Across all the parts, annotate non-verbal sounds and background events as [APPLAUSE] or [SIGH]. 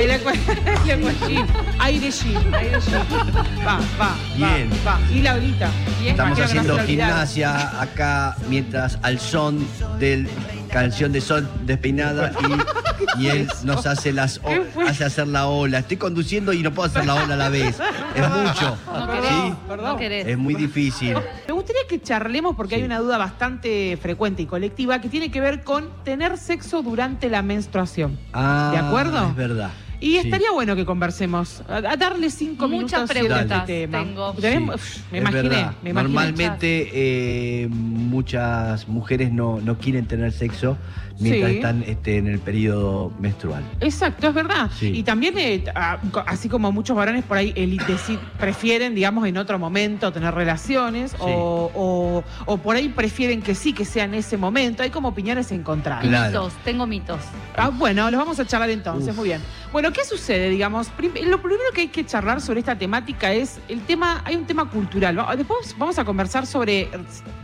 El. [LAUGHS] Aire aire gym. Va, va, Bien. va, va. Y la olita. Y es Estamos que haciendo gimnasia acá mientras al son del canción de sol despeinada y, y él nos hace hacer la ola. Estoy conduciendo y no puedo hacer la ola a la vez. Es mucho. No querés. perdón. No querés. Es muy difícil. Me gustaría que charlemos porque hay Sí. una duda bastante frecuente y colectiva que tiene que ver con tener sexo durante la menstruación. Ah, ¿De acuerdo? Es verdad. Y Sí. estaría bueno que conversemos. A, a darle cinco Muchas minutos sobre preguntas este tema. tengo. Sí, me imaginé, verdad. me imaginé. Normalmente eh, muchas mujeres no, no quieren tener sexo mientras Sí. están este, en el periodo menstrual. Exacto, es verdad. Sí. Y también, eh, así como muchos varones por ahí deci- prefieren, digamos, en otro momento tener relaciones o, o- o por ahí prefieren que sí, que sea en ese momento. Hay como opiniones encontradas. Claro. Mitos, tengo mitos. Ah, bueno, los vamos a charlar entonces, Uf. muy bien. Bueno, ¿qué sucede, digamos? Prim- lo primero que hay que charlar sobre esta temática es el tema, hay un tema cultural. Después vamos a conversar sobre,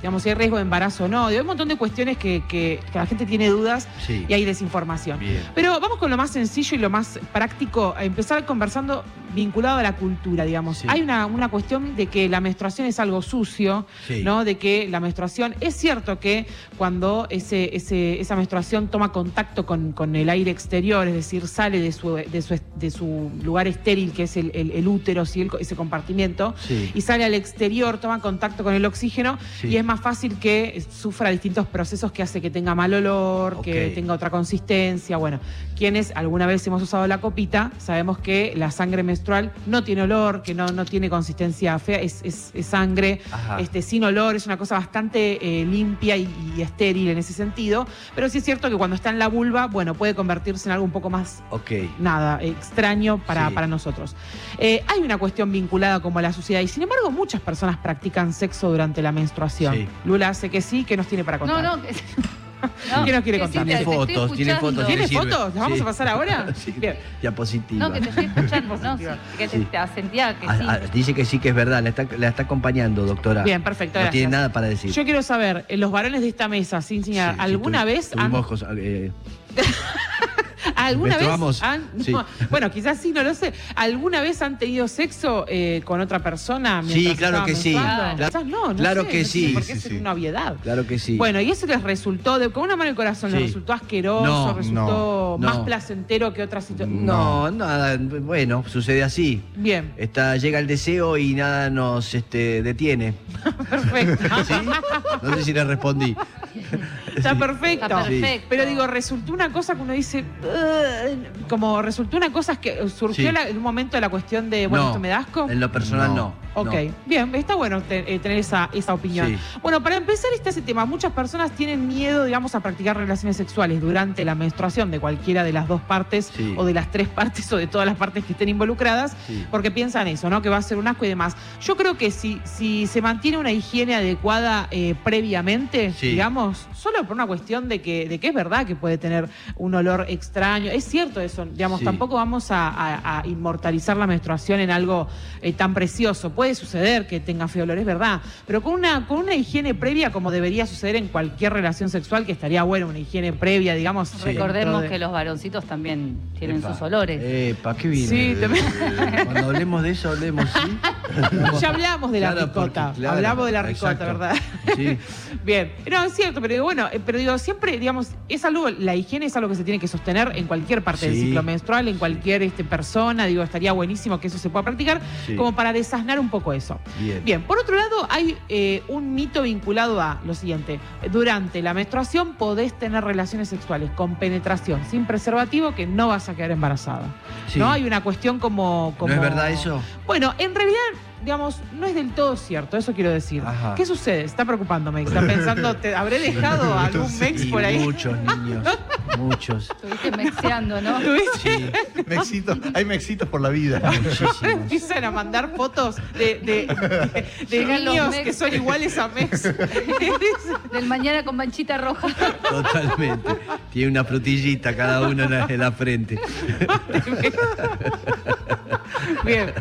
digamos, si hay riesgo de embarazo o no. Hay un montón de cuestiones que, que- que la gente tiene dudas Sí. y hay desinformación. Bien. Pero vamos con lo más sencillo y lo más práctico, a empezar conversando vinculado a la cultura, digamos. Sí. Hay una, una cuestión de que la menstruación es algo sucio, Sí. ¿no? De que la menstruación, es cierto que cuando ese, ese- esa menstruación toma contacto con, con el aire exterior, es decir, sale de su, de su, de su lugar estéril, que es el, el- el útero, ¿sí? El- ese compartimiento, y sale al exterior, toma contacto con el oxígeno y es más fácil que sufra distintos procesos que hace que tenga mal olor, que tenga otra consistencia. Bueno, quienes alguna vez hemos usado la copita, sabemos que la sangre menstrual no tiene olor, que no, no tiene consistencia fea, es, es- es sangre Ajá. este, sin olor, es una cosa bastante eh, limpia y, y estéril en ese sentido. Pero sí es cierto que cuando está en la vulva, bueno, puede convertirse en algo un poco más Ok. nada, extraño para, Sí. para nosotros. Eh, hay una cuestión vinculada como a la suciedad y sin embargo muchas personas practican sexo durante la menstruación. Sí. Lula hace que sí, que nos tiene para contar. No, no. [LAUGHS] que- ¿Qué nos quiere contar? sí, Tiene fotos, tiene fotos. ¿Tiene fotos? ¿Las vamos Sí. a pasar ahora? [LAUGHS] Sí. Bien. Diapositiva. No, que te estoy escuchando. No, [LAUGHS] sí, que te, Sí. te sentía que Ah, ah, dice que sí que es verdad, la está, la está acompañando, doctora. Bien, perfecto, No gracias. tiene nada para decir. Yo quiero saber, eh, los varones de esta mesa, sin señalar, sí, ¿alguna vez han, eh, [LAUGHS] ¿alguna vez menstruamos. han- Sí. [LAUGHS] no, bueno, quizás sí, no lo sé. ¿Alguna vez han tenido sexo eh, con otra persona? Sí, claro que sí. Claro- Quizás no, no claro sé, que no sí. tiene por qué Sí, ser sí. una obviedad. claro que sí. Bueno, y eso les resultó, de, con una mano en el corazón, les resultó asqueroso, No, resultó no, más no. placentero que otras situaciones. no, nada, bueno, sucede así. Bien, Está, llega el deseo y nada nos este, detiene. [LAUGHS] perfecto. [LAUGHS] ¿Sí? No sé si le respondí. Está perfecto. Está perfecto. Pero digo, resultó una cosa que uno dice, como resultó una cosa que surgió Sí. la- en un momento la cuestión de, bueno, No, esto me da asco. En lo personal no. Ok, no. bien, está bueno te- eh, tener esa, esa opinión. Sí. Bueno, para empezar este ese tema, muchas personas tienen miedo, digamos, a practicar relaciones sexuales durante la menstruación de cualquiera de las dos partes Sí. o de las tres [LAUGHS] partes o de todas las partes que estén involucradas, Sí. porque piensan eso, ¿no? Que va a ser un asco y demás. Yo creo que si, si se mantiene una higiene adecuada eh, previamente, digamos, solo por una cuestión de que, de que es verdad que puede tener un olor extraño, es cierto eso, digamos, tampoco vamos a, a- a inmortalizar la menstruación en algo eh, tan precioso. Puede suceder que tenga feo olor, es verdad, pero con una, con una higiene previa como debería suceder en cualquier relación sexual, que estaría bueno, una higiene previa, digamos. Sí. Recordemos de- que los varoncitos también tienen Epa. sus olores. Epa, qué bien. Sí, también. Cuando hablemos de eso, hablemos, ¿sí? [LAUGHS] Ya hablamos de la Claro, ricota, porque, claro, hablamos de la ricota, exacto. ¿verdad? Sí. [LAUGHS] Bien, no, es cierto, pero bueno, eh, pero digo, siempre, digamos, es algo, la higiene es algo que se tiene que sostener en cualquier parte del ciclo menstrual, en cualquier este, persona, digo, estaría buenísimo que eso se pueda practicar, Sí. como para desasnar un poco eso. Bien. Bien, por otro lado, hay eh, un mito vinculado a lo siguiente. Durante la menstruación podés tener relaciones sexuales con penetración sin preservativo que no vas a quedar embarazada. Sí. ¿No? Hay una cuestión como, como... ¿No es verdad eso? Bueno, en realidad, digamos, no es del todo cierto, eso quiero decir. Ajá. ¿Qué sucede? Está preocupándome. Está pensando, [LAUGHS] ¿te habré dejado [LAUGHS] algún mex por ahí? muchos niños, [LAUGHS] muchos. Estuviste mexeando, ¿no? Sí, Mexitos, hay mexitos por la vida. muchísimos. [LAUGHS] Empiezan a mandar fotos de, de- de- de Llegan los niños que son iguales a Mex. [LAUGHS] Del mañana con manchita roja. Totalmente. Tiene una frutillita cada uno en la, en la frente. [LAUGHS] Bien.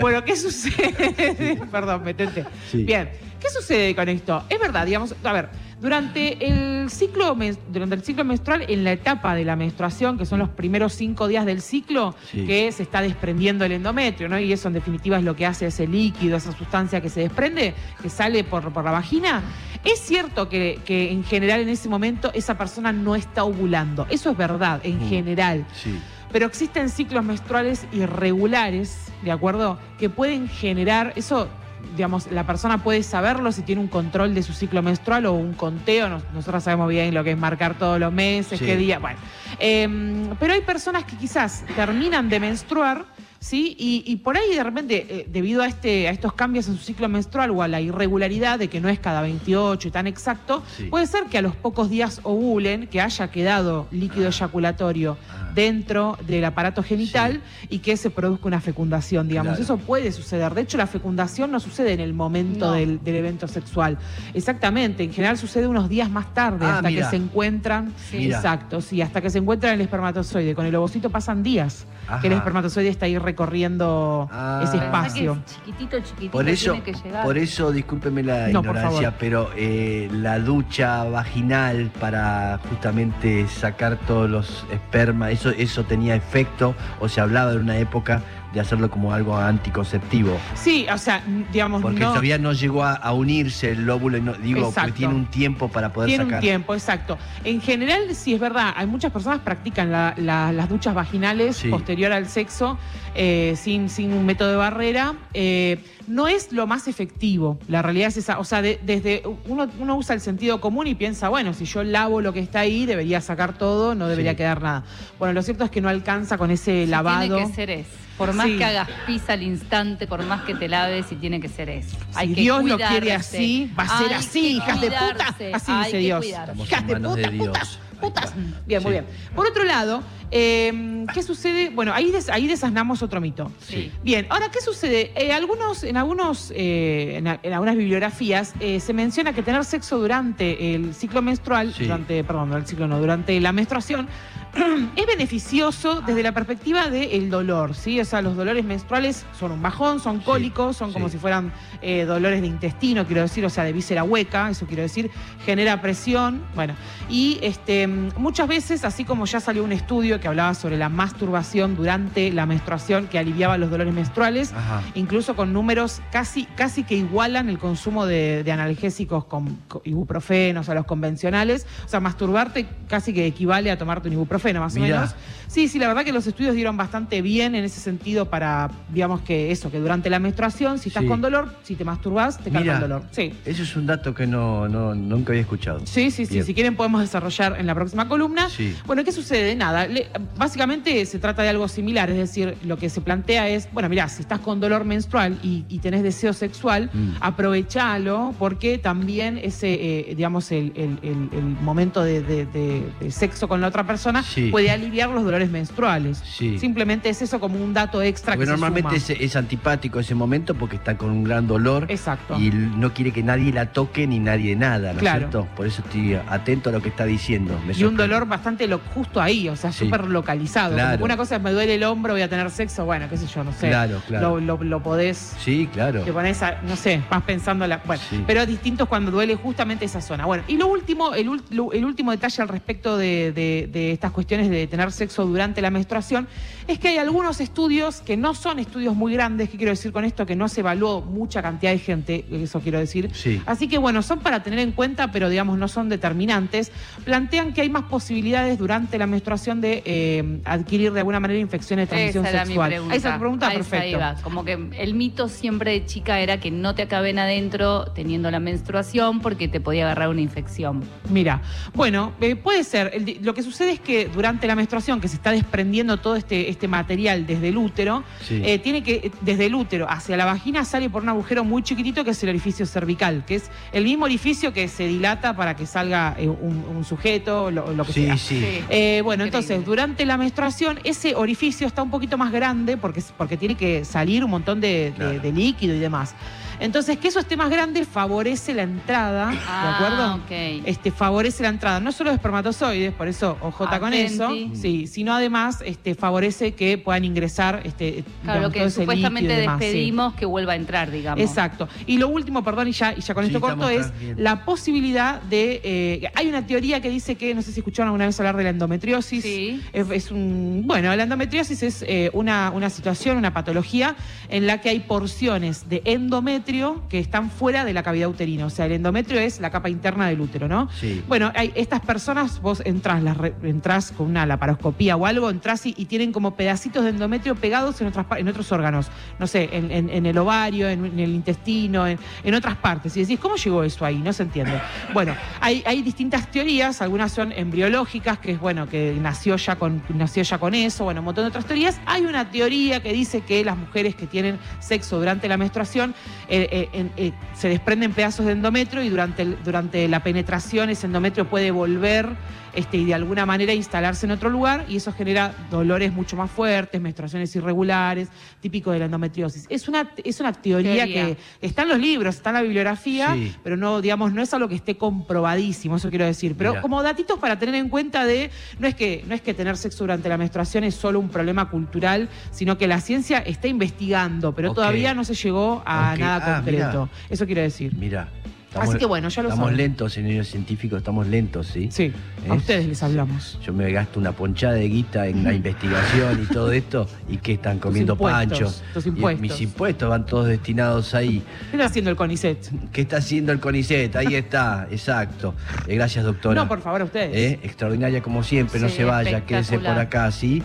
Bueno, ¿qué sucede? Perdón, metente. Sí. Bien. ¿Qué sucede con esto? Es verdad, digamos, a ver, Durante el, ciclo, durante el ciclo menstrual, en la etapa de la menstruación, que son los primeros cinco días del ciclo, Sí. que se está desprendiendo el endometrio, ¿no? Y eso en definitiva es lo que hace ese líquido, esa sustancia que se desprende, que sale por, por la vagina. Es cierto que, que en general en ese momento esa persona no está ovulando. Eso es verdad, en Mm. general. Sí. Pero existen ciclos menstruales irregulares, ¿de acuerdo? Que pueden generar, eso, digamos, la persona puede saberlo si tiene un control de su ciclo menstrual o un conteo. Nos- Nosotros sabemos bien lo que es marcar todos los meses, Sí. qué día. Bueno, Em, pero hay personas que quizás terminan de menstruar. ¿Sí? Y, y por ahí de repente, eh, debido a, este, a estos cambios en su ciclo menstrual o a la irregularidad de que no es cada 28 y tan exacto, Sí. puede ser que a los pocos días ovulen, que haya quedado líquido eyaculatorio Ah. dentro del aparato genital y que se produzca una fecundación, digamos. Claro. Eso puede suceder. De hecho, la fecundación no sucede en el momento No. del, del evento sexual. Exactamente. En general sucede unos días más tarde, Ah, hasta mira. que se encuentran. Sí. Exacto, sí, hasta que se encuentran el espermatozoide. Con el ovocito pasan días que el espermatozoide está ahí recorriendo Ah. ese espacio. es chiquitito, chiquitito, Por eso, tiene que llegar. por eso, discúlpeme la No, ignorancia, pero eh, la ducha vaginal para justamente sacar todos los espermas, eso, eso tenía efecto, o se hablaba de una época de hacerlo como algo anticonceptivo. Sí, o sea, digamos, Porque no. todavía no llegó a, a unirse el lóbulo, y no- digo, Exacto. porque tiene un tiempo para poder Tiene sacar. un tiempo, exacto. En general, sí es verdad, hay muchas personas que practican la- la- las duchas vaginales Sí. posterior al sexo eh, sin, sin un método de barrera. Eh, no es lo más efectivo, la realidad es esa. O sea, de- desde uno, uno usa el sentido común y piensa, bueno, si yo lavo lo que está ahí, debería sacar todo, no debería Sí. quedar nada. Bueno, lo cierto es que no alcanza con ese Sí, lavado. Tiene que ser es. Por más Sí. que hagas pis al instante, por más que te laves, y tiene que ser eso. Si Dios lo quiere así, va a ser Hay así, hijas de puta. cuidarse, Así hay dice que Dios. cuidarse. Hijas de puta, de Dios. putas, Ahí putas. Bien, muy bien. Por otro lado, eh, ¿qué sucede? Bueno, ahí, des- ahí desasnamos otro mito. Sí. Bien, ahora, ¿qué sucede? Eh, algunos, en algunos, eh, en, a- en algunas bibliografías eh, se menciona que tener sexo durante el ciclo menstrual, Sí. durante, perdón, no el ciclo no, durante la menstruación, [CLEARS THROAT] es beneficioso desde la perspectiva del dolor, ¿sí? O sea, los dolores menstruales son un bajón, son cólicos, son como sí. si fueran eh, dolores de intestino, quiero decir, o sea, de víscera hueca, eso quiero decir, genera presión, bueno, y este, muchas veces, así como ya salió un estudio que hablaba sobre la masturbación durante la menstruación que aliviaba los dolores menstruales, Ajá. incluso con números casi, casi que igualan el consumo de, de analgésicos con, con ibuprofenos a los convencionales. O sea, masturbarte casi que equivale a tomarte un ibuprofeno, más Mirá. o menos. Sí, sí, la verdad que los estudios dieron bastante bien en ese sentido para, digamos que eso, que durante la menstruación, si estás Sí. con dolor, si te masturbas, te Mira. el dolor. Sí. Eso es un dato que no, no nunca había escuchado. Sí, sí, sí. Si quieren podemos desarrollar en la próxima columna. Sí. Bueno, ¿qué sucede? Nada. le- básicamente se trata de algo similar. Es decir, lo que se plantea es, bueno, mirá, si estás con dolor menstrual y, y tenés deseo sexual, Mm. aprovechalo porque también ese, eh, digamos, el, el- el- el momento de, de- de- de sexo con la otra persona puede aliviar los dolores menstruales. Sí. Simplemente es eso como un dato extra Porque que se normalmente suma. es, es antipático ese momento porque está con un gran dolor Exacto. y no quiere que nadie la toque ni nadie nada, ¿no Claro. es cierto? Por eso estoy atento a lo que está diciendo. Me Y un dolor bastante lo, justo ahí, o sea, Sí. súper localizado. Claro. una cosa es me duele el hombro, voy a tener sexo, bueno, qué sé yo, no sé. Claro, claro. Lo, lo- lo podés, Sí, claro. te pones, a- no sé, vas pensando, la, bueno, Sí. pero distinto es cuando duele justamente esa zona. Bueno, y lo último, el, el último detalle al respecto de, de- de estas cuestiones de tener sexo durante la menstruación es que hay algunos estudios que no son estudios muy grandes, ¿qué quiero decir con esto? Que no se evaluó mucha cantidad de gente, eso quiero decir. Sí. Así que bueno, son para tener en cuenta, pero digamos no son determinantes. Plantean que hay más posibilidades durante la menstruación de eh, adquirir de alguna manera infecciones de transmisión Esa era mi sexual. pregunta. Tu pregunta, A esa perfecto. iba. Como que el mito siempre de chica era que no te acaben adentro teniendo la menstruación porque te podía agarrar una infección. Mira, bueno, eh, puede ser. El lo que sucede es que durante la menstruación, que se está desprendiendo todo este, este material desde el útero, Sí. eh, tiene que, desde el útero hacia la vagina sale por un agujero muy chiquitito que es el orificio cervical, que es el mismo orificio que se dilata para que salga eh, un, un sujeto, lo, lo que Sí, sea. sí. Eh, bueno, Increíble. entonces, durante la menstruación, ese orificio está un poquito más grande porque, porque tiene que salir un montón de, de- Claro. de líquido y demás. Entonces, que eso esté más grande favorece la entrada, ¿de Ah, acuerdo? ok. Este, favorece la entrada, no solo de espermatozoides, por eso OJ con eso, sí, sino además este, favorece que puedan ingresar este, Claro, digamos, lo que supuestamente sí. despedimos que vuelva a entrar, digamos. Exacto. Y lo último, perdón, y ya, y ya con Sí, esto corto, es bien. la posibilidad de. eh, hay una teoría que dice que, no sé si escucharon alguna vez hablar de la endometriosis. Sí. Es, es un. Bueno, la endometriosis es eh, una, una situación, una patología en la que hay porciones de endometrio que están fuera de la cavidad uterina. O sea, el endometrio es la capa interna del útero, ¿no? Sí. Bueno, hay, estas personas, vos entrás, las re- entrás con una laparoscopía o algo, entrás y, y tienen como pedacitos de endometrio pegados en, otras, en otros órganos. No sé, en, en- en el ovario, en, en el intestino, en, en otras partes. Y decís, ¿cómo llegó eso ahí? No se entiende. Bueno, hay, hay distintas teorías, algunas son embriológicas, que es bueno, que nació ya con, nació ya con eso, bueno, un montón de otras teorías. Hay una teoría que dice que las mujeres que tienen sexo durante la menstruación eh, eh, en- eh, se desprenden pedazos de endometrio y durante, durante la penetración ese endometrio puede volver este, y de alguna manera instalarse en otro lugar y eso genera dolores mucho más fuertes, menstruaciones irregulares, típico de la endometriosis. Es una, es una teoría, Teoría. que está en los libros, está en la bibliografía, Sí. pero no, digamos, no es algo que esté comprobadísimo, eso quiero decir. Pero Mira. como datitos para tener en cuenta de, no es que, no es que tener sexo durante la menstruación es solo un problema cultural, sino que la ciencia está investigando, pero todavía no se llegó a nada Ah, concreto. Eso quiero decir. Mira. Así que bueno, ya lo Estamos saben. lentos, señores científicos, estamos lentos, ¿sí? Sí, a Es- ustedes les hablamos. Yo me gasto una ponchada de guita en la investigación y todo esto, y que están comiendo panchos. tus Y impuestos. mis impuestos van todos destinados ahí. ¿Qué está haciendo el CONICET? ¿Qué está haciendo el CONICET? Ahí está, [LAUGHS] exacto. Eh, gracias, doctora. No, por favor, a ustedes. Eh, Extraordinaria como siempre, no se vaya, quédese por acá, ¿sí?